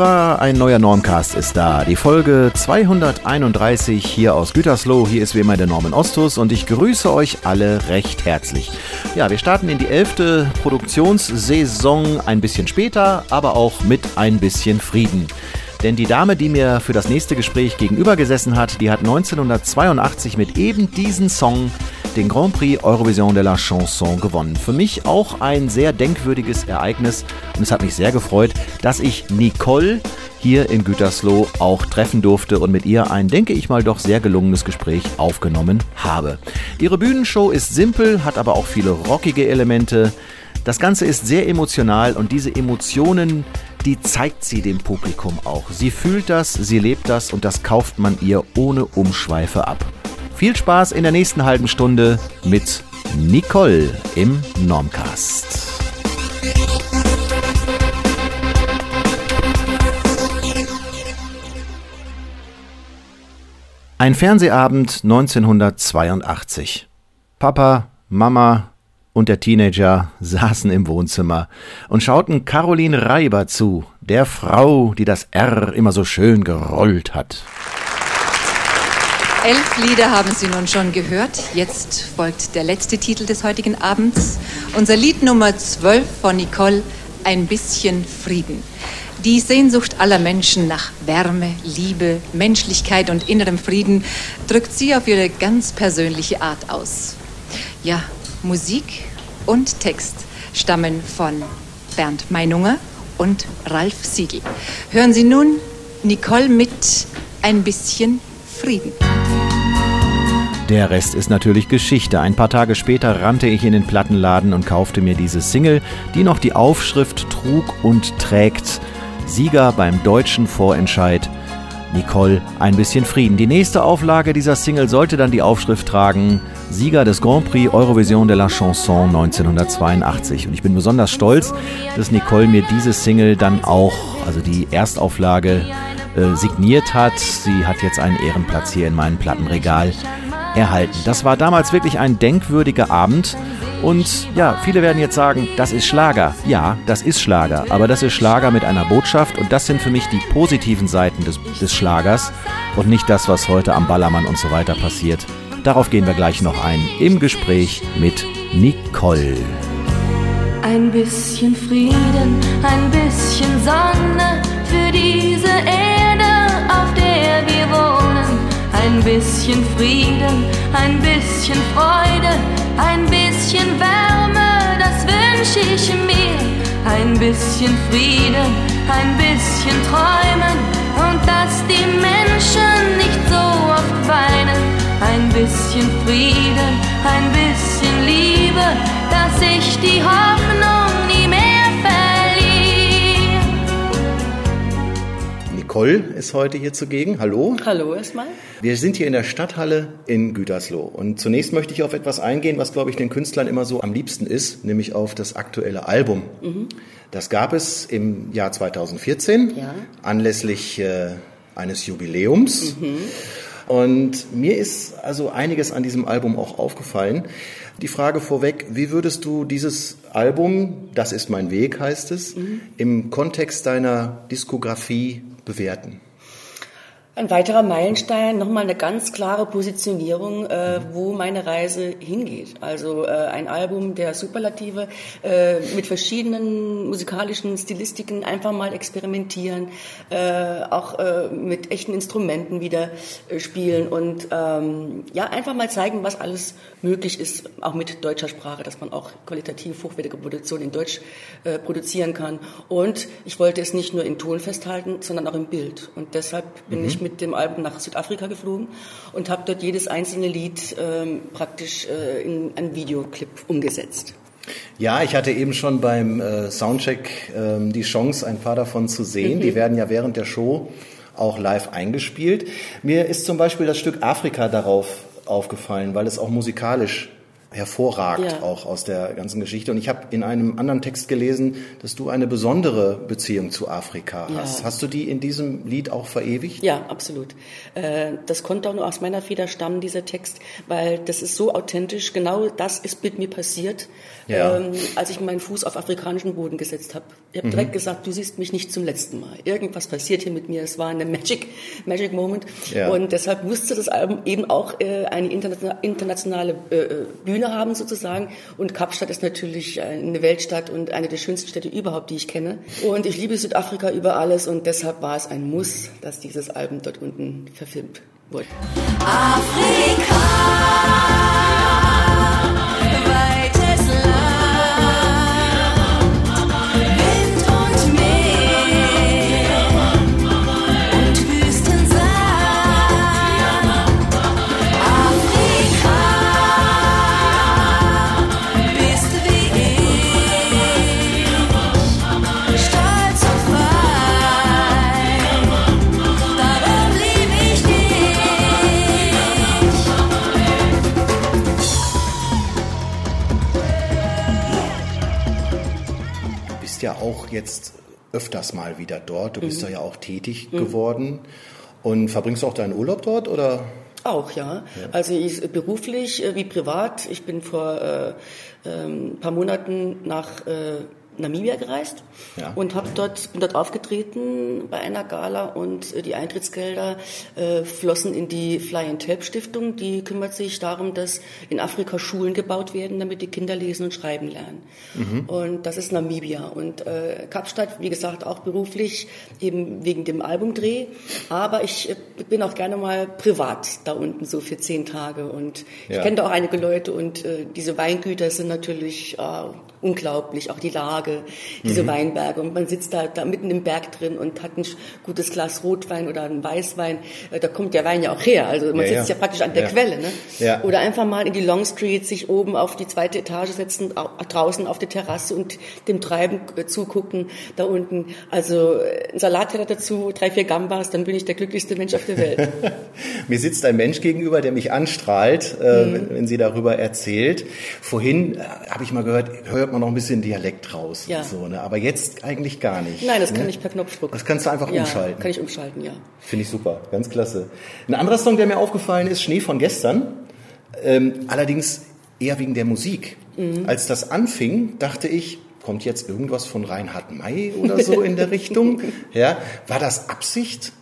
Hurra, ein neuer Normcast ist da. Die Folge 231 hier aus Gütersloh. Hier ist wie immer der Norman Ostus und ich grüße euch alle recht herzlich. Ja, wir starten in die elfte Produktionssaison ein bisschen später, aber auch mit ein bisschen Frieden. Denn die Dame, die mir für das nächste Gespräch gegenüber gesessen hat, die hat 1982 mit eben diesem Song den Grand Prix Eurovision de la Chanson gewonnen. Für mich auch ein sehr denkwürdiges Ereignis und es hat mich sehr gefreut, dass ich Nicole hier in Gütersloh auch treffen durfte und mit ihr ein, denke ich mal, doch sehr gelungenes Gespräch aufgenommen habe. Ihre Bühnenshow ist simpel, hat aber auch viele rockige Elemente. Das Ganze ist sehr emotional und diese Emotionen, die zeigt sie dem Publikum auch. Sie fühlt das, sie lebt das und das kauft man ihr ohne Umschweife ab. Viel Spaß in der nächsten halben Stunde mit Nicole im Normcast. Ein Fernsehabend 1982. Papa, Mama und der Teenager saßen im Wohnzimmer und schauten Caroline Reiber zu, der Frau, die das R immer so schön gerollt hat. Elf Lieder haben Sie nun schon gehört. Jetzt folgt der letzte Titel des heutigen Abends. Unser Lied Nummer 12 von Nicole, Ein bisschen Frieden. Die Sehnsucht aller Menschen nach Wärme, Liebe, Menschlichkeit und innerem Frieden drückt sie auf ihre ganz persönliche Art aus. Ja, Musik und Text stammen von Bernd Meinunger und Ralf Siegel. Hören Sie nun Nicole mit Ein bisschen Frieden. Der Rest ist natürlich Geschichte. Ein paar Tage später rannte ich in den Plattenladen und kaufte mir diese Single, die noch die Aufschrift trug und trägt. Sieger beim deutschen Vorentscheid. Nicole, ein bisschen Frieden. Die nächste Auflage dieser Single sollte dann die Aufschrift tragen: Sieger des Grand Prix Eurovision de la Chanson 1982. Und ich bin besonders stolz, dass Nicole mir diese Single dann auch, also die Erstauflage, äh, signiert hat. Sie hat jetzt einen Ehrenplatz hier in meinem Plattenregal erhalten. Das war damals wirklich ein denkwürdiger Abend. Und ja, viele werden jetzt sagen, das ist Schlager. Ja, das ist Schlager. Aber das ist Schlager mit einer Botschaft. Und das sind für mich die positiven Seiten des, des Schlagers und nicht das, was heute am Ballermann und so weiter passiert. Darauf gehen wir gleich noch ein im Gespräch mit Nicole. Ein bisschen Frieden, ein bisschen Sonne für diese Erde, ein bisschen Frieden, ein bisschen Freude, ein bisschen Wärme, das wünsche ich mir. Ein bisschen Frieden, ein bisschen Träumen und dass die Menschen nicht so oft weinen. Ein bisschen Frieden, ein bisschen Liebe, dass ich die Hoffnung Koll ist heute hier zugegen. Hallo. Hallo erstmal. Wir sind hier in der Stadthalle in Gütersloh. Und zunächst möchte ich auf etwas eingehen, was, glaube ich, den Künstlern immer so am liebsten ist, nämlich auf das aktuelle Album. Mhm. Das gab es im Jahr 2014 ja. anlässlich äh, eines Jubiläums. Mhm. Und mir ist also einiges an diesem Album auch aufgefallen. Die Frage vorweg, wie würdest du dieses Album, das ist mein Weg heißt es, mhm. im Kontext deiner Diskografie bewerten? Ein weiterer Meilenstein, nochmal eine ganz klare Positionierung, äh, wo meine Reise hingeht. Also äh, ein Album der Superlative äh, mit verschiedenen musikalischen Stilistiken einfach mal experimentieren, äh, auch äh, mit echten Instrumenten wieder äh, spielen und ähm, ja einfach mal zeigen, was alles möglich ist, auch mit deutscher Sprache, dass man auch qualitativ hochwertige Produktionen in Deutsch produzieren kann. Und ich wollte es nicht nur in Ton festhalten, sondern auch im Bild. Und deshalb bin mhm. ich mit dem Album nach Südafrika geflogen und habe dort jedes einzelne Lied ähm, praktisch äh, in einen Videoclip umgesetzt. Ja, ich hatte eben schon beim äh, Soundcheck ähm, die Chance, ein paar davon zu sehen. Mhm. Die werden ja während der Show auch live eingespielt. Mir ist zum Beispiel das Stück Afrika darauf aufgefallen, weil es auch musikalisch hervorragt Ja. auch aus der ganzen Geschichte. Und ich habe in einem anderen Text gelesen, dass du eine besondere Beziehung zu Afrika hast. Ja. Hast du die in diesem Lied auch verewigt? Ja, absolut. Äh, Das konnte auch nur aus meiner Feder stammen, dieser Text, weil das ist so authentisch. Genau das ist mit mir passiert, Ja. ähm, als ich meinen Fuß auf afrikanischen Boden gesetzt habe. Ich habe Mhm. direkt gesagt, du siehst mich nicht zum letzten Mal. Irgendwas passiert hier mit mir. Es war eine Magic, Magic Moment. Und deshalb musste das Album eben auch äh, eine interna- internationale äh, äh, Bühne haben sozusagen. Und Kapstadt ist natürlich eine Weltstadt und eine der schönsten Städte überhaupt, die ich kenne. Und ich liebe Südafrika über alles und deshalb war es ein Muss, dass dieses Album dort unten verfilmt wurde. Afrika, auch jetzt öfters mal wieder dort. Du Mhm. bist da ja auch tätig geworden. Und verbringst du auch deinen Urlaub dort oder? Auch, ja. Also ich, beruflich äh, wie privat. Ich bin vor äh, ähm, ein paar Monaten nach äh, Namibia gereist Ja. und habe dort bin dort aufgetreten bei einer Gala und äh, die Eintrittsgelder äh, flossen in die Fly and Help Stiftung. Die kümmert sich darum, dass in Afrika Schulen gebaut werden, damit die Kinder lesen und schreiben lernen. Und das ist Namibia und äh, Kapstadt, wie gesagt, auch beruflich eben wegen dem Albumdreh. Aber ich äh, bin auch gerne mal privat da unten so für zehn Tage und Ja. ich kenne da auch einige Leute und äh, diese Weingüter sind natürlich äh, unglaublich, auch die Lage, diese Weinberge und man sitzt da, da mitten im Berg drin und hat ein gutes Glas Rotwein oder einen Weißwein, äh, da kommt der Wein ja auch her, also man Ja, sitzt ja. ja. praktisch an der Ja. Quelle, ne? Ja. Oder einfach mal in die Long Street, sich oben auf die zweite Etage setzen, au- draußen auf der Terrasse und dem Treiben äh, zugucken, da unten. Also äh, ein Salatteller dazu, drei, vier Gambas, dann bin ich der glücklichste Mensch auf der Welt. Mir sitzt ein Mensch gegenüber, der mich anstrahlt, Mhm. wenn, wenn sie darüber erzählt. Vorhin habe ich mal gehört, hört man noch ein bisschen Dialekt raus Ja. und so, ne? aber jetzt eigentlich gar nicht. Nein, das kann ne? ich per Knopfdruck. Das kannst du einfach ja, umschalten. kann ich umschalten, ja. Finde ich super, ganz klasse. Ein anderer Song, der mir aufgefallen ist, Schnee von gestern, ähm, allerdings eher wegen der Musik. Mhm. Als das anfing, dachte ich, kommt jetzt irgendwas von Reinhard May oder so in der Richtung? Ja, war das Absicht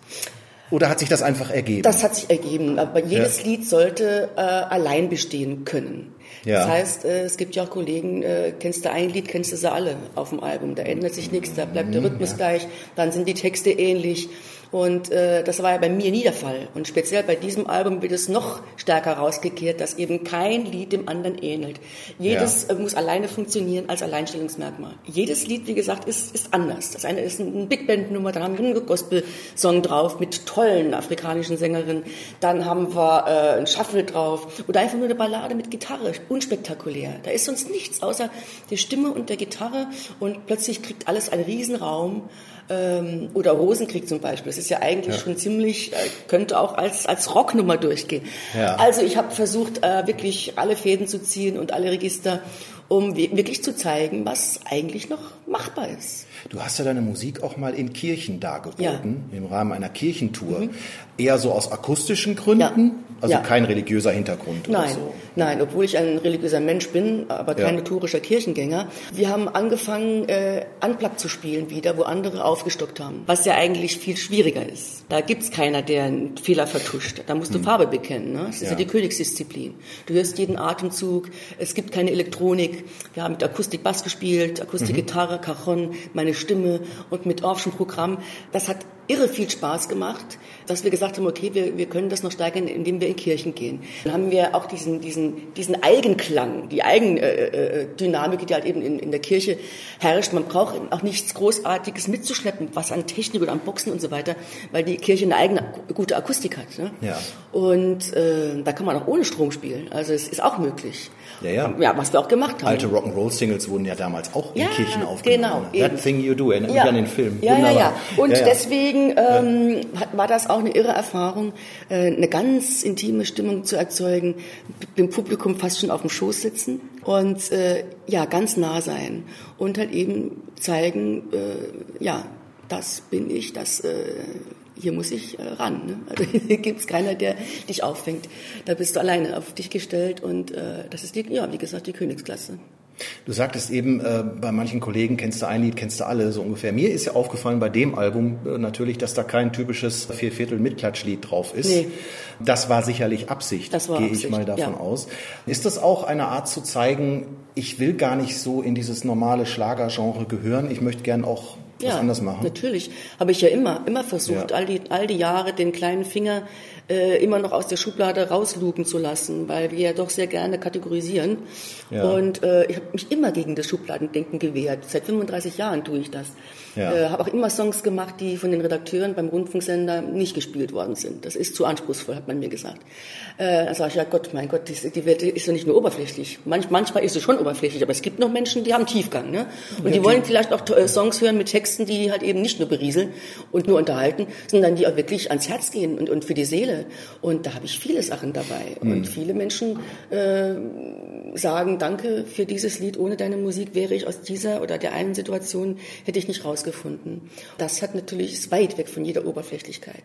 oder hat sich das einfach ergeben? Das hat sich ergeben, aber jedes Lied sollte äh, allein bestehen können. Ja. Das heißt, äh, es gibt ja auch Kollegen, äh, kennst du ein Lied, kennst du sie alle auf dem Album. Da ändert sich nichts, da bleibt Mhm, der Rhythmus gleich, dann sind die Texte ähnlich. Und äh, das war ja bei mir nie der Fall. Und speziell bei diesem Album wird es noch stärker rausgekehrt, dass eben kein Lied dem anderen ähnelt. Jedes äh, muss alleine funktionieren als Alleinstellungsmerkmal. Jedes Lied, wie gesagt, ist, ist anders. Das eine ist eine Big Band Nummer, dann haben wir einen Gospel-Song drauf mit tollen afrikanischen Sängerinnen. Dann haben wir äh, ein Shuffle drauf oder einfach nur eine Ballade mit Gitarre, unspektakulär. Da ist sonst nichts außer der Stimme und der Gitarre und plötzlich kriegt alles einen Riesenraum. Ähm, oder Rosenkrieg zum Beispiel. Das ist ja eigentlich schon ziemlich, äh, könnte auch als, als Rocknummer durchgehen. Ja. Also ich habe versucht, äh, wirklich alle Fäden zu ziehen und alle Register, um wi- wirklich zu zeigen, was eigentlich noch machbar ist. Du hast ja deine Musik auch mal in Kirchen dargeboten, im Rahmen einer Kirchentour. Eher so aus akustischen Gründen, Ja. also Ja. kein religiöser Hintergrund oder Nein, so. nein, obwohl ich ein religiöser Mensch bin, aber Ja. kein notorischer Kirchengänger. Wir haben angefangen, äh, Unplugged zu spielen wieder, wo andere aufgestockt haben. Was ja eigentlich viel schwieriger ist. Da gibt's keiner, der einen Fehler vertuscht. Da musst du Farbe bekennen. Ne? Das ist ja. Hm. Ja. die Königsdisziplin. Du hörst jeden Atemzug. Es gibt keine Elektronik. Wir haben mit Akustik Bass gespielt, Akustik Mhm. Gitarre, Cajon, meine Stimme und mit Orffschen Programm. Das hat irre viel Spaß gemacht, dass wir gesagt haben, okay, wir, wir können das noch steigern, indem wir in Kirchen gehen. Dann haben wir auch diesen, diesen, diesen Eigenklang, die Eigendynamik, die halt eben in, in der Kirche herrscht. Man braucht eben auch nichts Großartiges mitzuschleppen, was an Technik oder an Boxen und so weiter, weil die Kirche eine eigene gute Akustik hat. Ne? Ja. Und äh, da kann man auch ohne Strom spielen. Also es ist auch möglich. Ja, ja. Ja, was wir auch gemacht haben. Alte Rock'n'Roll-Singles wurden ja damals auch in Ja, Kirchen aufgenommen. genau? That. Thing You Do, erinnert mich an den Film. Ja, ja, Wunderbar. ja. Und ja, ja. deswegen deswegen ähm, war das auch eine irre Erfahrung, äh, eine ganz intime Stimmung zu erzeugen, dem Publikum fast schon auf dem Schoß sitzen und äh, ja, ganz nah sein und halt eben zeigen, äh, ja, das bin ich, das äh, hier muss ich äh, ran. Ne? Also hier gibt es keiner, der dich auffängt. Da bist du alleine auf dich gestellt und äh, das ist die, ja, wie gesagt, die Königsklasse. Du sagtest eben, äh, bei manchen Kollegen kennst du ein Lied, kennst du alle, so ungefähr. Mir ist ja aufgefallen bei dem Album äh, natürlich, dass da kein typisches Vierviertel-Mitklatschlied drauf ist. Nee. Das war sicherlich Absicht, gehe ich mal davon ja. aus. Ist das auch eine Art zu zeigen, ich will gar nicht so in dieses normale Schlagergenre gehören, ich möchte gern auch was ja, anders machen? Natürlich. Habe ich ja immer, immer versucht, ja. all, die, all die Jahre den kleinen Finger äh, immer noch aus der Schublade rauslugen zu lassen, weil wir ja doch sehr gerne kategorisieren. Ja. Und äh, ich habe mich immer gegen das Schubladendenken gewehrt. Seit 35 Jahren tue ich das. Ja. Äh, habe auch immer Songs gemacht, die von den Redakteuren beim Rundfunksender nicht gespielt worden sind. Das ist zu anspruchsvoll, hat man mir gesagt. Äh, dann sage ich, ja Gott, mein Gott, die, die Welt ist ja nicht nur oberflächlich. Manch, manchmal ist sie schon oberflächlich, aber es gibt noch Menschen, die haben Tiefgang. Ne? Und die wollen vielleicht auch äh, Songs hören mit Texten, die halt eben nicht nur berieseln und nur unterhalten, sondern die auch wirklich ans Herz gehen und, und für die Seele. Und da habe ich viele Sachen dabei. Mhm. Und viele Menschen äh, sagen, danke für dieses Lied. Ohne deine Musik wäre ich aus dieser oder der einen Situation, hätte ich nicht rausgefunden. Das hat natürlich, ist weit weg von jeder Oberflächlichkeit.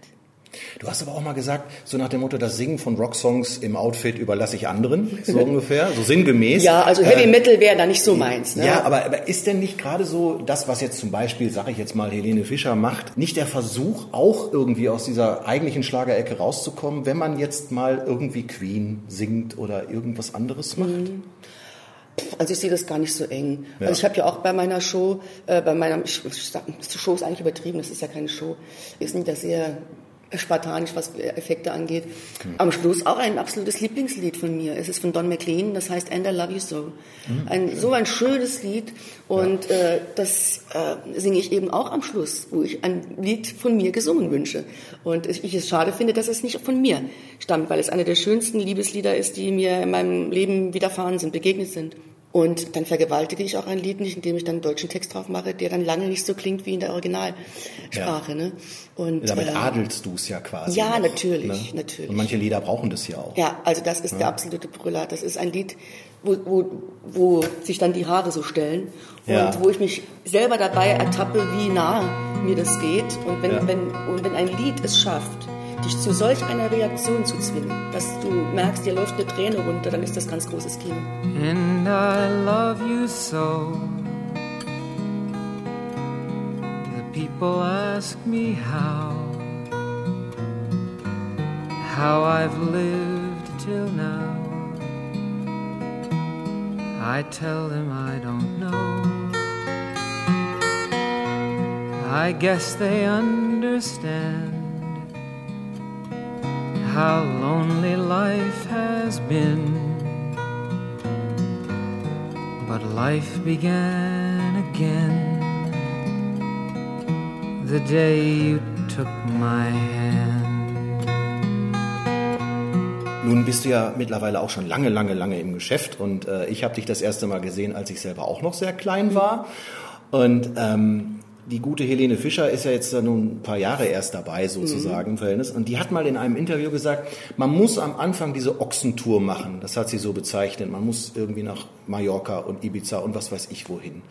Du hast aber auch mal gesagt, so nach dem Motto, das Singen von Rocksongs im Outfit überlasse ich anderen, so ungefähr, so sinngemäß. Ja, also Heavy äh, Metal wäre da nicht so meins. Ne? Ja, aber, aber ist denn nicht gerade so das, was jetzt zum Beispiel, sage ich jetzt mal, Helene Fischer macht, nicht der Versuch, auch irgendwie aus dieser eigentlichen Schlagerecke rauszukommen, wenn man jetzt mal irgendwie Queen singt oder irgendwas anderes macht? Mhm. Also ich sehe das gar nicht so eng. Ja. Also ich habe ja auch bei meiner Show, äh, bei meiner Show ist eigentlich übertrieben, das ist ja keine Show, ist nicht sehr spartanisch, was Effekte angeht. Mhm. Am Schluss auch ein absolutes Lieblingslied von mir. Es ist von Don McLean, das heißt And I Love You So. Mhm. Ein, so ein schönes Lied und ja. äh, das äh, singe ich eben auch am Schluss, wo ich ein Lied von mir gesungen wünsche. Und ich es schade finde, dass es nicht von mir stammt, weil es eine der schönsten Liebeslieder ist, die mir in meinem Leben widerfahren sind, begegnet sind. Und dann vergewaltige ich auch ein Lied nicht, indem ich dann einen deutschen Text drauf mache, der dann lange nicht so klingt wie in der Originalsprache. Ja. Ne? Und, Damit äh, adelst du es ja quasi. Ja, noch, natürlich, ne? natürlich. Und manche Lieder brauchen das ja auch. Ja, also das ist ja. der absolute Brüller. Das ist ein Lied, wo, wo, wo sich dann die Haare so stellen und ja. wo ich mich selber dabei ertappe, wie nah mir das geht. Und wenn, wenn, und wenn ein Lied es schafft, dich zu solch einer Reaktion zu zwingen, dass du merkst, dir läuft eine Träne runter, dann ist das ganz großes Kino. And I love you so. The people ask me how, how I've lived till now. I tell them I don't know. I guess they understand how lonely life has been. But life began again the day you took my hand. Nun bist du ja mittlerweile auch schon lange, lange, lange im Geschäft und äh, ich habe dich das erste Mal gesehen, als ich selber auch noch sehr klein war. Und ähm, die gute Helene Fischer ist ja jetzt nun ein paar Jahre erst dabei, sozusagen mhm. im Verhältnis. Und die hat mal in einem Interview gesagt, man muss am Anfang diese Ochsentour machen. Das hat sie so bezeichnet. Man muss irgendwie nach Mallorca und Ibiza und was weiß ich wohin.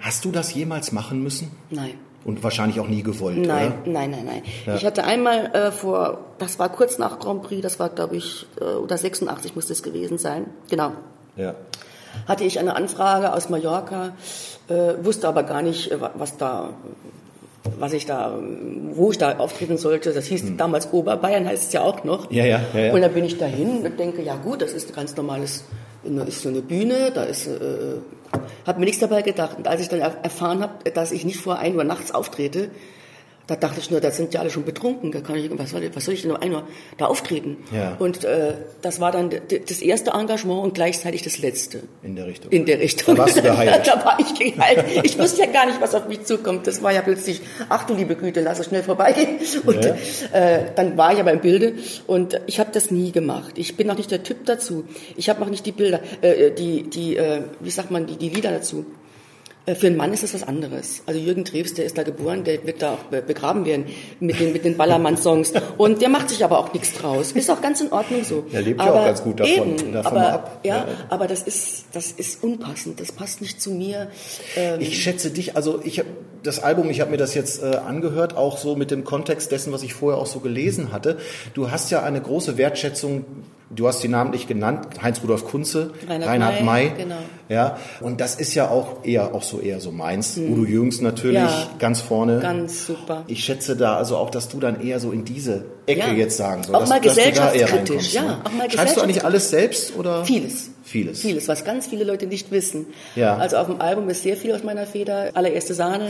Hast du das jemals machen müssen? Nein. Und wahrscheinlich auch nie gewollt, nein, oder? Nein, nein, nein. Ja. Ich hatte einmal äh, vor, das war kurz nach Grand Prix, das war glaube ich, äh, oder 86 muss das gewesen sein. Genau. Ja hatte ich eine Anfrage aus Mallorca, äh, wusste aber gar nicht, äh, was da was ich da, wo ich da auftreten sollte. Das hieß hm. damals Oberbayern, heißt es ja auch noch. Ja, ja, ja, ja. Und da bin ich dahin und denke, ja gut, das ist ein ganz normales, ist so eine Bühne, da ist, äh, habe mir nichts dabei gedacht. Und als ich dann erfahren habe, dass ich nicht vor ein Uhr nachts auftrete, da dachte ich nur, da sind ja alle schon betrunken, da kann ich, was soll, was soll ich denn noch einmal da auftreten? Ja. Und äh, das war dann das erste Engagement und gleichzeitig das letzte. In der Richtung. In der Richtung. Da warst du geheilt. da war ich geheilt. Ich wusste ja gar nicht, was auf mich zukommt. Das war ja plötzlich, ach du liebe Güte, lass es schnell vorbeigehen. Und ja. äh, dann war ich aber im Bilde und ich habe das nie gemacht. Ich bin auch nicht der Typ dazu. Ich habe auch nicht die Bilder, äh, die, die, äh, wie sagt man, die, die Lieder dazu. Äh, für einen Mann ist das was anderes. Also Jürgen Treves, der ist da geboren, der wird da auch begraben werden mit den, mit den Ballermann-Songs. Und der macht sich aber auch nichts draus. Ist auch ganz in Ordnung so. Er lebt aber ja auch ganz gut davon, eben, davon aber, ab. Ja, ja, aber das ist, das ist unpassend. Das passt nicht zu mir. Ähm, ich schätze dich, also ich habe das Album, ich habe mir das jetzt äh, angehört, auch so mit dem Kontext dessen, was ich vorher auch so gelesen hatte. Du hast ja eine große Wertschätzung Du hast die namentlich genannt, Heinz-Rudolf Kunze, Reinhard, Reinhard May. May. Genau. Ja, und das ist ja auch eher auch so eher so meins. Mhm. Udo Jürgens natürlich Ja. ganz vorne. Ganz super. Ich schätze da also auch, dass du dann eher so in diese Ecke Ja. jetzt sagen sollst. Auch dass, mal dass gesellschaftskritisch, reinkommst, ja, ne? auch mal Schreibst du eigentlich alles selbst oder? Vieles. Vieles. Vieles, was ganz viele Leute nicht wissen. Ja. Also auf dem Album ist sehr viel aus meiner Feder. Allererste Sahne,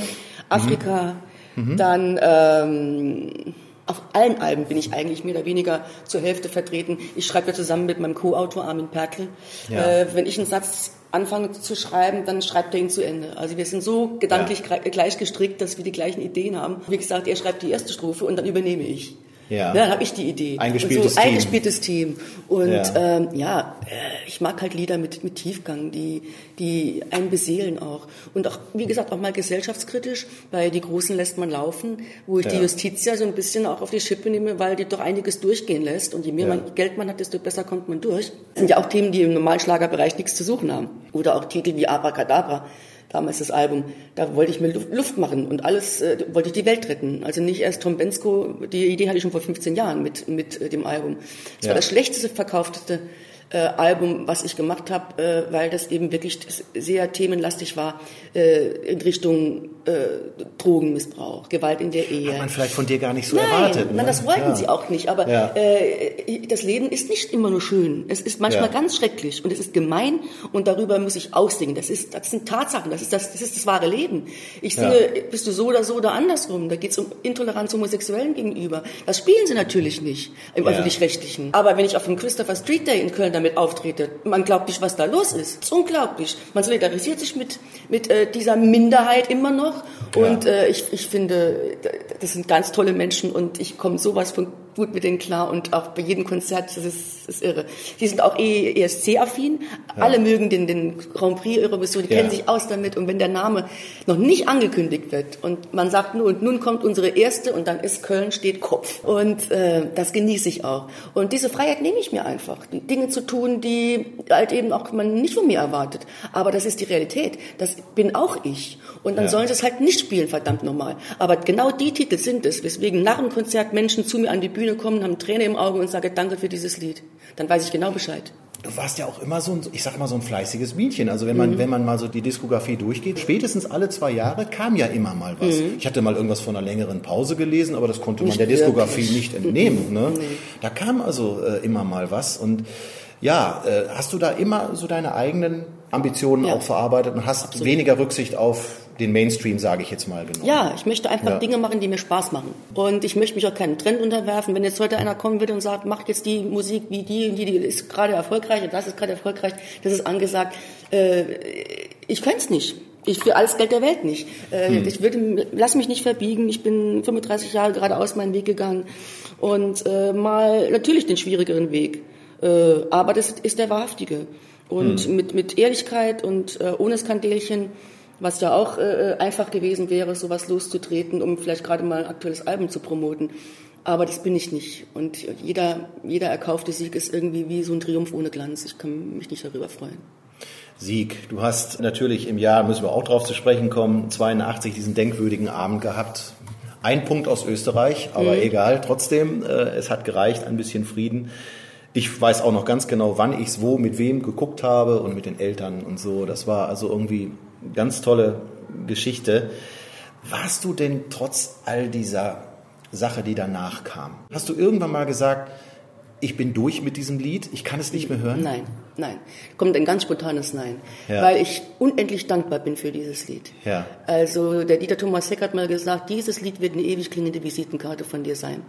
Afrika, Mhm. dann ähm, auf allen Alben bin ich eigentlich mehr oder weniger zur Hälfte vertreten. Ich schreibe ja zusammen mit meinem Co-Autor Armin Perkel. Ja. Äh, wenn ich einen Satz anfange zu schreiben, dann schreibt er ihn zu Ende. Also wir sind so gedanklich Ja. gleich gestrickt, dass wir die gleichen Ideen haben. Wie gesagt, er schreibt die erste Strophe und dann übernehme ich. Ja. Dann habe ich die Idee. Eingespieltes so, Team. Eingespieltes Team. Und Ja. ähm, ja, äh, ich mag halt Lieder mit, mit Tiefgang, die, die einen beseelen auch. Und auch, wie gesagt, auch mal gesellschaftskritisch, weil die Großen lässt man laufen, wo ich die Ja. Justiz ja so ein bisschen auch auf die Schippe nehme, weil die doch einiges durchgehen lässt. Und je mehr man Geld man hat, desto besser kommt man durch. Das sind ja auch Themen, die im normalen Schlagerbereich nichts zu suchen haben. Oder auch Titel wie Abracadabra. Damals das Album, da wollte ich mir Luft- machen und alles äh, wollte ich die Welt retten. Also nicht erst Tom Bensko, die Idee hatte ich schon vor 15 Jahren mit, mit äh, dem Album. Es Ja. war das schlechteste verkaufteste äh, Album, was ich gemacht habe, äh, weil das eben wirklich sehr themenlastig war äh, in Richtung äh, Drogenmissbrauch, Gewalt in der Ehe. Hat man vielleicht von dir gar nicht so Nein, erwartet. Ne? nein, das wollten ja. sie auch nicht. Aber Ja. äh, das Leben ist nicht immer nur schön. Es ist manchmal Ja. ganz schrecklich und es ist gemein und darüber muss ich aussingen. Das ist, das sind Tatsachen. Das ist das, das ist das wahre Leben. Ich singe, bist du so oder so oder andersrum. Da geht es um Intoleranz Homosexuellen gegenüber. Das spielen sie natürlich nicht im öffentlich-rechtlichen. Aber wenn ich auf dem Christopher Street Day in Köln damit auftrete, man glaubt nicht, was da los ist. Das ist unglaublich. Man solidarisiert sich mit mit äh, dieser Minderheit immer noch und Ja. äh, ich, ich finde, das sind ganz tolle Menschen und ich komme sowas von gut mit denen klar und auch bei jedem Konzert, das ist, ist irre. Die sind auch eh ESC-affin, alle mögen den, den Grand Prix Eurovision, die Ja. kennen sich aus damit und wenn der Name noch nicht angekündigt wird und man sagt nur, und nun kommt unsere erste und dann ist Köln steht Kopf und äh, das genieße ich auch. Und diese Freiheit nehme ich mir einfach, die Dinge zu tun, die halt eben auch man nicht von mir erwartet. Aber das ist die Realität, das bin auch ich. Und dann Ja. sollen sie es halt nicht spielen, verdammt nochmal. Aber genau die Titel sind es, weswegen nach dem Konzert Menschen zu mir an die Bühne kommen, haben Träne im Auge und sagen, danke für dieses Lied. Dann weiß ich genau Bescheid. Du warst ja auch immer so ein, ich sag mal so ein fleißiges Bienchen. Also wenn man, Mhm. wenn man mal so die Diskografie durchgeht, spätestens alle zwei Jahre kam ja immer mal was. Ich hatte mal irgendwas von einer längeren Pause gelesen, aber das konnte man Mhm. Nicht der Diskografie wirklich. Mhm. nicht entnehmen. Ne? Da kam also äh, immer mal was und ja, äh, hast du da immer so deine eigenen Ambitionen Ja. auch verarbeitet und hast weniger Rücksicht auf den Mainstream, sage ich jetzt mal genommen. Ja, ich möchte einfach Ja. Dinge machen, die mir Spaß machen. Und ich möchte mich auch keinem Trend unterwerfen. Wenn jetzt heute einer kommen würde und sagt, mach jetzt die Musik wie die und die, die ist gerade erfolgreich und das ist gerade erfolgreich, das ist angesagt. Äh, ich könnte es nicht. Ich für alles Geld der Welt nicht. Äh, Hm. Ich würde, lass mich nicht verbiegen. Ich bin 35 Jahre geradeaus meinen Weg gegangen und äh, mal natürlich den schwierigeren Weg. Äh, aber das ist der wahrhaftige. Und Hm. mit, mit Ehrlichkeit und äh, ohne Skandelchen, was ja auch äh, einfach gewesen wäre, sowas loszutreten, um vielleicht gerade mal ein aktuelles Album zu promoten. Aber das bin ich nicht. Und jeder, jeder erkaufte Sieg ist irgendwie wie so ein Triumph ohne Glanz. Ich kann mich nicht darüber freuen. Sieg, du hast natürlich im Jahr, müssen wir auch drauf zu sprechen kommen, 82 diesen denkwürdigen Abend gehabt. Ein Punkt aus Österreich, aber egal, trotzdem, äh, es hat gereicht, ein bisschen Frieden. Ich weiß auch noch ganz genau, wann ich es wo, mit wem geguckt habe und mit den Eltern und so. Das war also irgendwie ganz tolle Geschichte. Warst du denn trotz all dieser Sache, die danach kam, hast du irgendwann mal gesagt, ich bin durch mit diesem Lied, ich kann es nicht mehr hören? Nein, nein. Kommt ein ganz spontanes Nein. Ja. Weil ich unendlich dankbar bin für dieses Lied. Ja. Also der Dieter Thomas Heck hat mal gesagt, dieses Lied wird eine ewig klingende Visitenkarte von dir sein.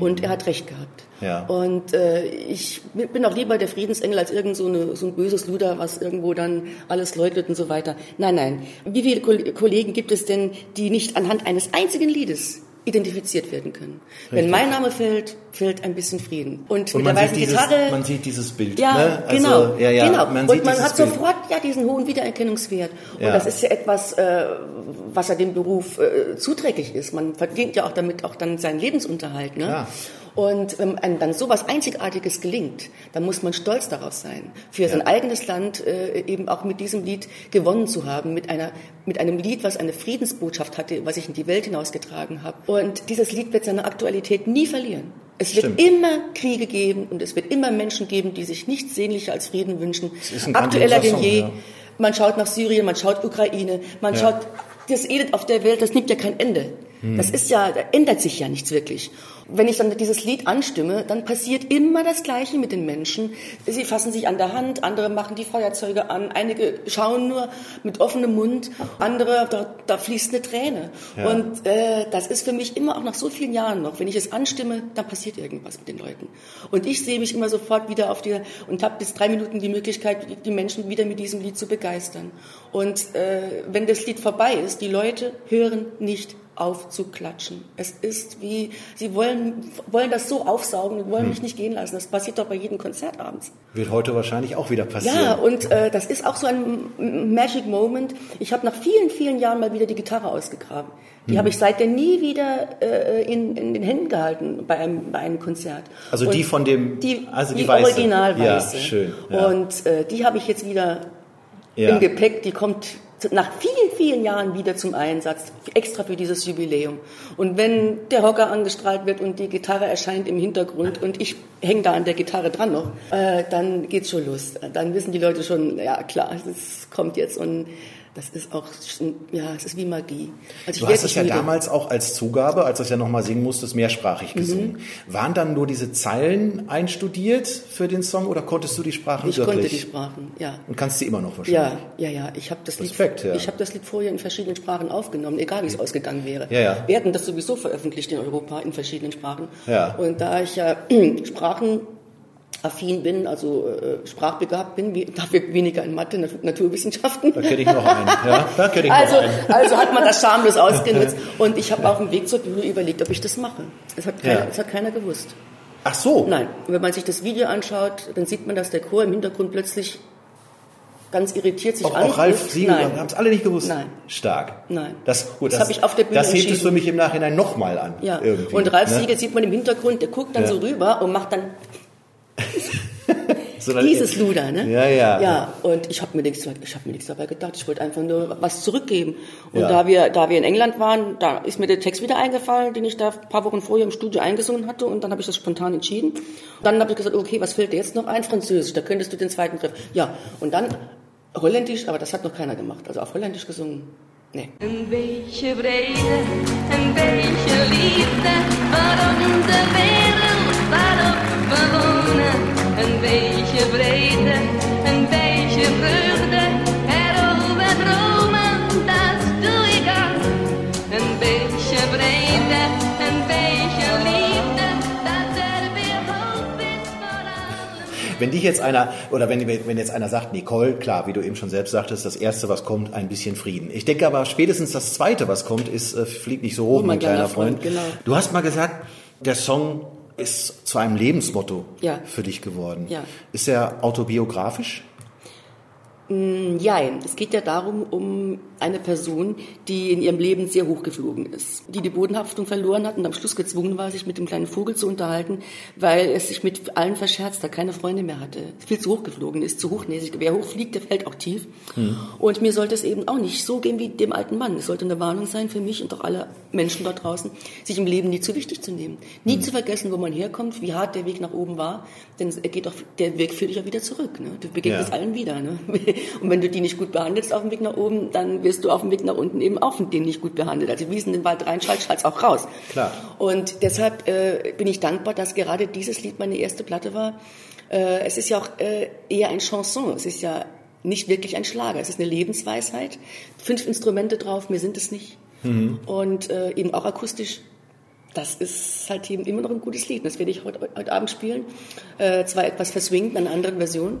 Und er hat recht gehabt. Ja. Und äh, ich bin auch lieber der Friedensengel als irgend so, eine, so ein böses Luder, was irgendwo dann alles leugnet und so weiter. Nein, nein. Wie viele Kol- Kollegen gibt es denn, die nicht anhand eines einzigen Liedes identifiziert werden können. Richtig. Wenn mein Name fällt, fällt ein bisschen Frieden. Und, und mit der weißen dieses, Gitarre. Man sieht dieses Bild. Ja, ne? also, genau. Ja, ja, genau. Man und man hat Bild. sofort ja diesen hohen Wiedererkennungswert. Und das ist ja etwas, äh, was ja dem Beruf äh, zuträglich ist. Man verdient ja auch damit auch dann seinen Lebensunterhalt. Ne? Ja. Und wenn einem dann sowas Einzigartiges gelingt, dann muss man stolz darauf sein, für ja. sein eigenes Land äh, eben auch mit diesem Lied gewonnen zu haben, mit einer mit einem Lied, was eine Friedensbotschaft hatte, was ich in die Welt hinausgetragen habe. Und dieses Lied wird seine Aktualität nie verlieren. Es wird Stimmt. immer Kriege geben und es wird immer Menschen geben, die sich nichts sehnlicher als Frieden wünschen. Aktueller denn je. Ja. Man schaut nach Syrien, man schaut Ukraine, man ja. schaut das Elend auf der Welt, das nimmt ja kein Ende. Das ist ja, da ändert sich ja nichts wirklich. Wenn ich dann dieses Lied anstimme, dann passiert immer das Gleiche mit den Menschen. Sie fassen sich an der Hand, andere machen die Feuerzeuge an, einige schauen nur mit offenem Mund, andere, da, da fließt eine Träne. Ja. Und äh, das ist für mich immer auch nach so vielen Jahren noch, wenn ich es anstimme, dann passiert irgendwas mit den Leuten. Und ich sehe mich immer sofort wieder auf die, und habe bis drei Minuten die Möglichkeit, die Menschen wieder mit diesem Lied zu begeistern. Und äh, wenn das Lied vorbei ist, die Leute hören nicht aufzuklatschen. Es ist wie, sie wollen, wollen das so aufsaugen und wollen hm. mich nicht gehen lassen. Das passiert doch bei jedem Konzert abends. Wird heute wahrscheinlich auch wieder passieren. Ja, und äh, das ist auch so ein Magic Moment. Ich habe nach vielen, vielen Jahren mal wieder die Gitarre ausgegraben. Die hm. habe ich seitdem nie wieder äh, in, in den Händen gehalten bei einem, bei einem Konzert. Also und die von dem, die, also die, die Originalweiße. Ja, schön. Ja. Und äh, die habe ich jetzt wieder ja. im Gepäck. Die kommt nach vielen, vielen Jahren wieder zum Einsatz, extra für dieses Jubiläum. Und wenn der Hocker angestrahlt wird und die Gitarre erscheint im Hintergrund und ich hänge da an der Gitarre dran noch, äh, dann geht's schon los. Dann wissen die Leute schon, ja klar, das kommt jetzt. Und das ist auch, ja, es ist wie Magie. Also du hast es ja damals auch als Zugabe, als du es ja nochmal singen musstest, mehrsprachig mhm. gesungen. Mhm. Waren dann nur diese Zeilen einstudiert für den Song oder konntest du die Sprachen ich wirklich? Ich konnte die Sprachen, ja. Und kannst sie immer noch wahrscheinlich? Ja, ja, ja. Ich habe das, Respekt, Lied, ja. Ich hab das Lied vorher in verschiedenen Sprachen aufgenommen, egal wie es ausgegangen wäre. Ja, ja. Wir hatten das sowieso veröffentlicht in Europa in verschiedenen Sprachen. Ja. Und da ich ja Sprachen affin bin, also äh, sprachbegabt bin, wie, dafür weniger in Mathe, Naturwissenschaften. Da kenne ich noch einen. Ja, da kenne ich also, noch einen. Also hat man das schamlos ausgenutzt und ich habe auf dem Weg zur Bühne überlegt, ob ich das mache. Es hat, keiner, ja. es hat keiner gewusst. Ach so? Nein. wenn man sich das Video anschaut, dann sieht man, dass der Chor im Hintergrund plötzlich ganz irritiert sich auch, Auch Ralf Siegel, haben es alle nicht gewusst? Nein. Stark. Nein. Das, gut, das, das habe ich auf der Bühne Das hebt es für mich im Nachhinein nochmal an. Ja. Irgendwie, und Ralf ne? Siegel sieht man im Hintergrund, der guckt dann ja. so rüber und macht dann Dieses Luder, ne? Ja, ja. Ja, und ich habe mir nichts, ich habe mir nichts dabei gedacht. Ich wollte einfach nur was zurückgeben. Und ja. da wir, da wir in England waren, da ist mir der Text wieder eingefallen, den ich da ein paar Wochen vorher im Studio eingesungen hatte. Und dann habe ich das spontan entschieden. Dann habe ich gesagt, okay, was fällt dir jetzt noch ein? Französisch. Da könntest du den zweiten Griff. Ja. Und dann Holländisch, aber das hat noch keiner gemacht. Also auf Holländisch gesungen. Nee. Een beetje vrede, Wenn dich jetzt einer, oder wenn, wenn jetzt einer sagt, Nicole, klar, wie du eben schon selbst sagtest, das Erste, was kommt, ein bisschen Frieden. Ich denke aber spätestens das Zweite, was kommt, ist, äh, fliegt nicht so hoch, oh, mein, kleiner Freund. Freund. Genau. Du hast mal gesagt, der Song ist zu einem Lebensmotto ja. für dich geworden. Ja. Ist er autobiografisch? Mm, es geht ja darum, um eine Person, die in ihrem Leben sehr hoch geflogen ist, die die Bodenhaftung verloren hat und am Schluss gezwungen war, sich mit dem kleinen Vogel zu unterhalten, weil es sich mit allen verscherzt hat, keine Freunde mehr hatte, viel zu hoch geflogen ist, zu hochnäsig. Wer hoch fliegt, der fällt auch tief. Hm. Und mir sollte es eben auch nicht so gehen wie dem alten Mann. Es sollte eine Warnung sein für mich und auch alle Menschen dort draußen, sich im Leben nie zu wichtig zu nehmen. Nie hm. zu vergessen, wo man herkommt, wie hart der Weg nach oben war, denn er geht auch, der Weg führt dich ja wieder zurück. Ne? Du begegnest ja. allen wieder. Ne? Und wenn du die nicht gut behandelst auf dem Weg nach oben, dann wirst du auf dem Weg nach unten eben auch von denen nicht gut behandelt. Also wie es in den Wald reinschallt, schallt auch raus. Klar. Und deshalb äh, bin ich dankbar, dass gerade dieses Lied meine erste Platte war. Äh, es ist ja auch äh, eher ein Chanson. Es ist ja nicht wirklich ein Schlager. Es ist eine Lebensweisheit. Fünf Instrumente drauf, mir sind es nicht. Mhm. Und äh, eben auch akustisch das ist halt eben immer noch ein gutes Lied. Das werde ich heute, heute Abend spielen. Äh, zwar etwas verswingt in einer anderen Version.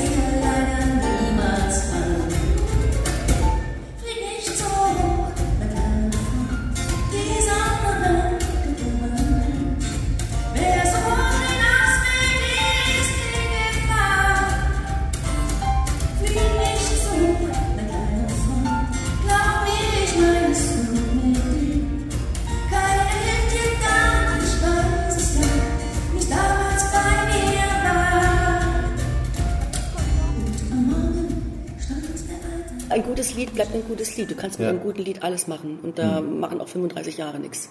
gutes Lied. Du kannst mit Ja. einem guten Lied alles machen. Und da Hm. machen auch 35 Jahre nichts.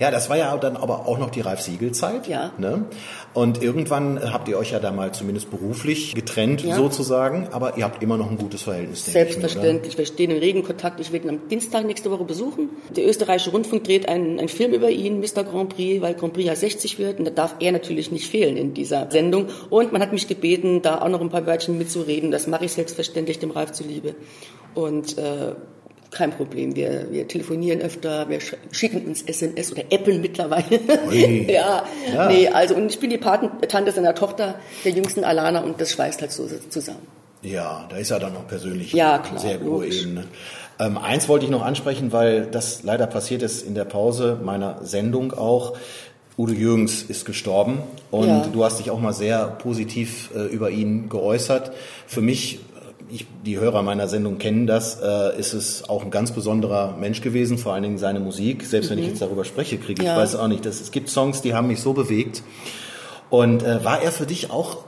Ja, das war ja dann aber auch noch die Ralf-Siegel-Zeit. Ja. Ne? Und irgendwann habt ihr euch ja da mal zumindest beruflich getrennt, Ja. sozusagen. Aber ihr habt immer noch ein gutes Verhältnis, mir, Selbstverständlich. Wir stehen in regen Kontakt. Ich werde ihn am Dienstag nächste Woche besuchen. Der österreichische Rundfunk dreht einen, einen Film über ihn, Mr. Grand Prix, weil Grand Prix ja 60 wird. Und da darf er natürlich nicht fehlen in dieser Sendung. Und man hat mich gebeten, da auch noch ein paar Wörtchen mitzureden. Das mache ich selbstverständlich dem Ralf zuliebe. Und äh, kein Problem. Wir, wir telefonieren öfter, wir sch- schicken uns SMS oder Apple mittlerweile. Ja, Ja. nee, also und ich bin die Patentante seiner Tochter, der jüngsten Alana, und das schweißt halt so zusammen. Ja, da ist er dann auch persönlich Ja, auf klar, sehr hohe. Ebene. Ähm, eins wollte ich noch ansprechen, weil das leider passiert ist in der Pause meiner Sendung auch. Udo Jürgens ist gestorben und Ja. du hast dich auch mal sehr positiv äh, über ihn geäußert. Für mich, ich, die Hörer meiner Sendung kennen das, äh, ist es auch ein ganz besonderer Mensch gewesen, vor allen Dingen seine Musik. Selbst wenn ich jetzt darüber spreche, kriege ich Mhm. Ja. weiß auch nicht. Das, es gibt Songs, die haben mich so bewegt. Und äh, war er für dich auch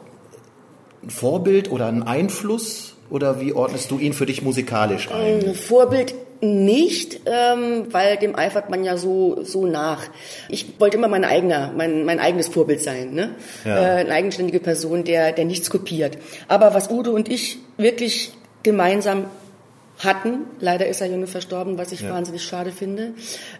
ein Vorbild oder ein Einfluss? Oder wie ordnest du ihn für dich musikalisch ein? Vorbild nicht, ähm, weil dem eifert man ja so so nach. Ich wollte immer mein eigener, mein, mein eigenes Vorbild sein, ne? Ja. Äh, eine eigenständige Person, der der nichts kopiert. Aber was Udo und ich wirklich gemeinsam hatten, leider ist er junge verstorben, was ich Ja. wahnsinnig schade finde,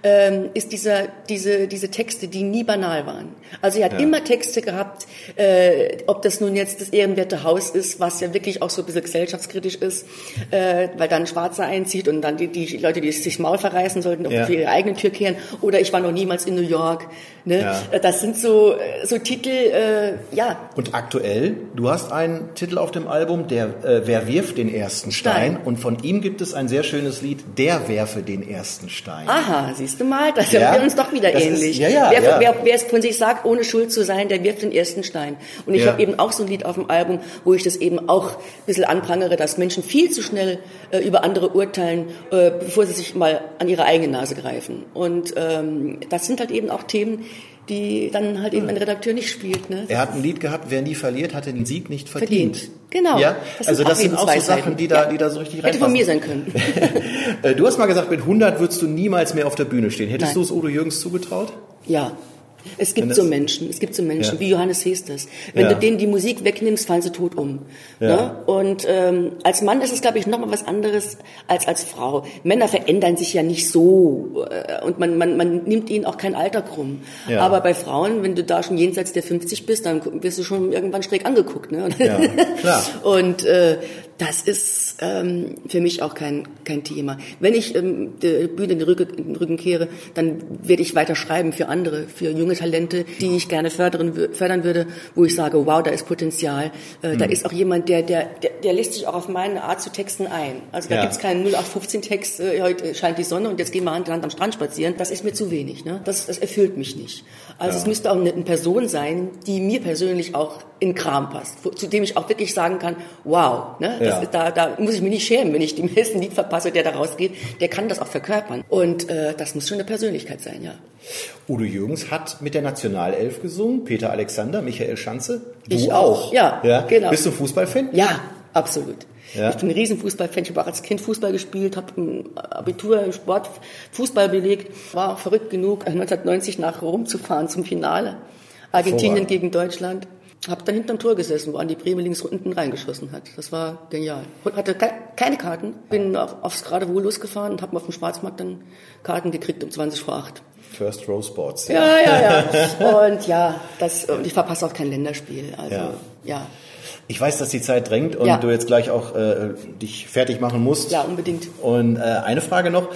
ähm, ist dieser, diese, diese Texte, die nie banal waren. Also er hat Ja. immer Texte gehabt, äh, ob das nun jetzt das ehrenwerte Haus ist, was ja wirklich auch so ein bisschen gesellschaftskritisch ist, äh, weil dann ein Schwarzer einzieht und dann die, die Leute, die sich Maul verreißen sollten, auf Ja. ihre eigene Tür kehren, oder ich war noch niemals in New York. Ne? Ja. Äh, Das sind so, äh, so Titel, äh, ja, Und aktuell, du hast einen Titel auf dem Album, der äh, Wer wirft den ersten Stein? Stein. Und von ihm gibt es ein sehr schönes Lied, Der werfe den ersten Stein. Aha, siehst du mal, das Ja, wir uns doch wieder das ist- ähnlich. ja, ja, wer, ja. Wer, wer es von sich sagt, ohne schuld zu sein, der wirft den ersten Stein. Und ich Ja. habe eben auch so ein Lied auf dem Album, wo ich das eben auch ein bisschen anprangere, dass Menschen viel zu schnell äh, über andere urteilen, äh, bevor sie sich mal an ihre eigene Nase greifen. Und ähm, das sind halt eben auch Themen, die dann halt eben ein Redakteur nicht spielt. Ne? Er hat ein Lied gehabt, wer nie verliert, hatte den Sieg nicht verdient. Verdient. Genau. Ja? Das also das sind auch so. Sachen, die da, Ja. die da so richtig Hätte von reinpassen. mir sein können. Äh, Du hast mal gesagt, mit 100 würdest du niemals mehr auf der Bühne stehen. Hättest Nein. du es Udo Jürgens zugetraut? Ja. Es gibt so Menschen, es gibt so Menschen, Ja. wie Johannes Hesters. Wenn Ja. du denen die Musik wegnimmst, fallen sie tot um. Ja. Ne? Und ähm, als Mann ist es, glaube ich, nochmal was anderes als als Frau. Männer verändern sich ja nicht so äh, und man, man, man nimmt ihnen auch kein Alter krumm. Aber bei Frauen, wenn du da schon jenseits der 50 bist, dann wirst du schon irgendwann schräg angeguckt. Ne? Ja, klar. Und äh, das ist ähm, für mich auch kein, kein Thema. Wenn ich ähm, der Bühne in den, Rücken, in den Rücken kehre, dann werde ich weiter schreiben für andere, für junge Talente, die ich gerne fördern, fördern würde, wo ich sage, wow, da ist Potenzial. Äh, Da ist auch jemand, der, der, der, der lässt sich auch auf meine Art zu texten ein. Also da Ja. gibt's keinen 0815-Text, äh, heute scheint die Sonne und jetzt gehen wir Hand in Hand am Strand spazieren. Das ist mir zu wenig. Ne? Das, das erfüllt mich nicht. Also Ja. es müsste auch eine, Person sein, die mir persönlich auch in Kram passt, zu dem ich auch wirklich sagen kann, wow, ne? das, Ja. da, da muss ich mich nicht schämen, wenn ich dem nächsten Lied verpasse, der da rausgeht, der kann das auch verkörpern. Und äh, das muss schon eine Persönlichkeit sein, ja. Udo Jürgens hat mit der Nationalelf gesungen, Peter Alexander, Michael Schanze. Du Ich auch. Ja, genau. Bist du Fußballfan? Ja, absolut. Ja. Ich bin ein Riesenfußballfan. Ich habe auch als Kind Fußball gespielt, habe ein Abitur im Sport Fußball belegt. War auch verrückt genug, 1990 nach Rom zu fahren zum Finale. Argentinien Hervorragend. gegen Deutschland. Habe dann hinterm Tor gesessen, wo Andi Breme links unten reingeschossen hat. Das war genial. Hatte ke keine Karten. Bin auf, aufs Geradewohl losgefahren und habe auf dem Schwarzmarkt dann Karten gekriegt um 20 vor 8. First Row Sports. Ja, ja, ja. Und ja, das, und ich verpasse auch kein Länderspiel. Also, Ja. ja. Ich weiß, dass die Zeit drängt und Ja. du jetzt gleich auch äh, dich fertig machen musst. Ja, unbedingt. Und äh, eine Frage noch.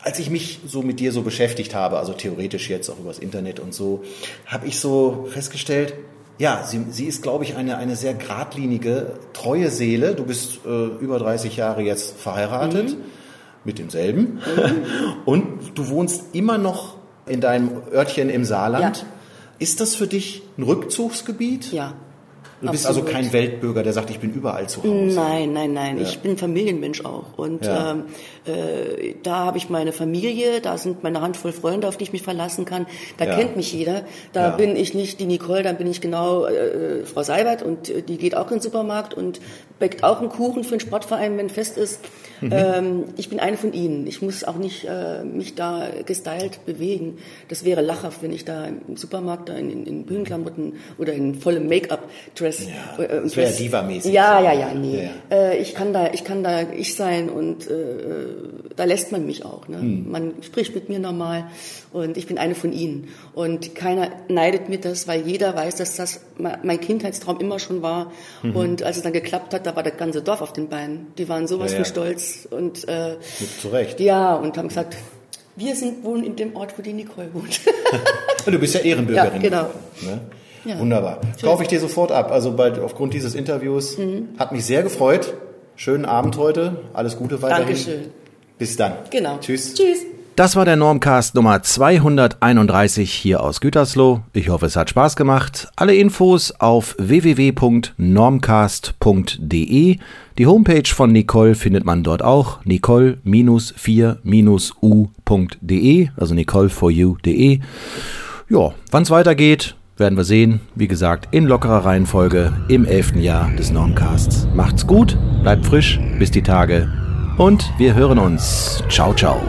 Als ich mich so mit dir so beschäftigt habe, also theoretisch jetzt auch übers Internet und so, habe ich so festgestellt, ja, sie, sie ist, glaube ich, eine, eine sehr geradlinige, treue Seele. Du bist äh, über 30 Jahre jetzt verheiratet mit demselben und du wohnst immer noch in deinem Örtchen im Saarland. Ja. Ist das für dich ein Rückzugsgebiet? Ja. Du bist also kein Weltbürger, der sagt, ich bin überall zu Hause. Nein, nein, nein. Ich bin Familienmensch auch. Und Ja. ähm, äh, da habe ich meine Familie, da sind meine Handvoll Freunde, auf die ich mich verlassen kann. Da Ja. kennt mich jeder. Da Ja. bin ich nicht die Nicole, dann bin ich genau äh, Frau Seibert und äh, die geht auch in den Supermarkt und backt auch einen Kuchen für den Sportverein, wenn Fest ist. Mhm. Ähm, ich bin eine von ihnen. Ich muss auch nicht äh, mich da gestylt bewegen. Das wäre lachhaft, wenn ich da im Supermarkt da in, in, in Bühnenklamotten oder in vollem Make-up-Dress. Ja, äh, das wäre Dress- diva-mäßig. Ja, ja, ja, nee. Ja, Äh, ich kann da, ich kann da ich sein und äh, da lässt man mich auch. Ne? Hm. Man spricht mit mir normal und ich bin eine von ihnen. Und keiner neidet mir das, weil jeder weiß, dass das me- mein Kindheitstraum immer schon war. Mhm. Und als es dann geklappt hat, da war das ganze Dorf auf den Beinen. Die waren sowas Ja, von stolz und äh, Mit- zu Recht. ja und haben gesagt, wir sind wohnen in dem Ort, wo die Nicole wohnt. Du bist ja Ehrenbürgerin. Ja, genau. Ne? Ja. Wunderbar. Kaufe ich dir sofort ab. Also bei, aufgrund dieses Interviews Mhm. hat mich sehr gefreut. Schönen Abend heute. Alles Gute weiterhin. Dankeschön. Bis dann. genau. Tschüss. Tschüss. Das war der Normcast Nummer 231 hier aus Gütersloh. Ich hoffe, es hat Spaß gemacht. Alle Infos auf www.normcast.de. Die Homepage von Nicole findet man dort auch. Nicole-4-u.de, also nicole4u.de. Ja, wann es weitergeht, werden wir sehen. Wie gesagt, in lockerer Reihenfolge im elften Jahr des Normcasts. Macht's gut, bleibt frisch, bis die Tage. Und wir hören uns. Ciao, ciao.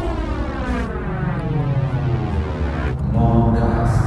Normcast.